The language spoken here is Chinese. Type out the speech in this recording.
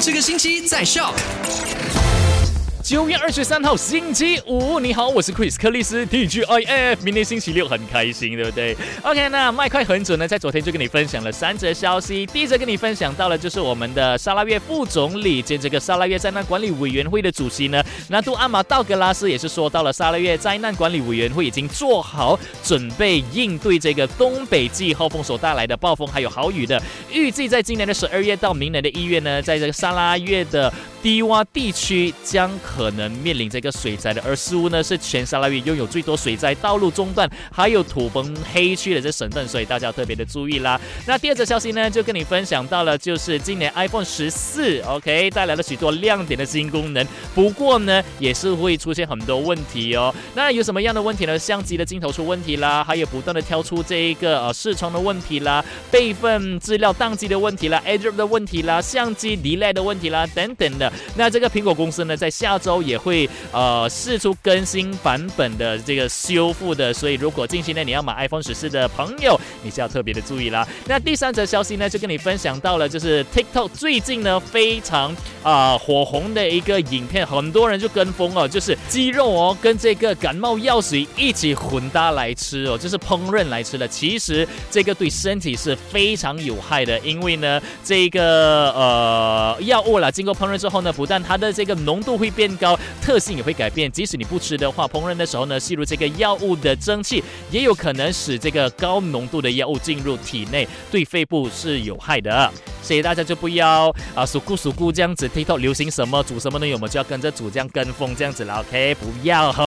这个星期在笑。九月二十三号星期五，你好，我是 Chris 克里斯 TGIF。明天星期六很开心，对不对？OK，那麦快很准呢，在昨天就跟你分享了三则消息。第一则跟你分享到了，就是我们的沙拉越副总理兼这个沙拉越灾难管理委员会的主席呢，那杜阿马道格拉斯也是说到了，沙拉越灾难管理委员会已经做好准备应对这个东北季候风所带来的暴风还有豪雨的。预计在今年的十二月到明年的一月呢，在这个沙拉越的低洼地区将可能面临这个水灾的，而似乎呢是全沙拉越拥有最多水灾道路中断还有土崩黑区的这省份，所以大家要特别的注意啦。那第二则消息呢，就跟你分享到了，就是今年 iPhone 十四 OK 带来了许多亮点的新功能，不过呢也是会出现很多问题哦。那有什么样的问题呢？相机的镜头出问题啦，还有不断的挑出这一个呃视窗的问题啦，备份资料宕机的问题啦，AirDrop 的问题啦，相机 delay 的问题啦等等的。那这个苹果公司呢，在下周也会呃试出更新版本的这个修复的，所以如果近期呢你要买 iPhone 十四的朋友，你是要特别的注意啦。那第三则消息呢，就跟你分享到了，就是 TikTok 最近呢非常啊火红的一个影片，很多人就跟风哦，就是鸡肉哦跟这个感冒药水一起混搭来吃哦，就是烹饪来吃的。其实这个对身体是非常有害的，因为呢这个呃药物啦，经过烹饪之后呢，不但它的这个浓度会变高，特性也会改变。即使你不吃的话，烹饪的时候呢，吸入这个药物的蒸汽，也有可能使这个高浓度的药物进入体内，对肺部是有害的。所以大家就不要啊，数顾数顾这样子，TikTok 流行什么煮什么呢？我们就要跟着煮，这样跟风这样子了。OK，不要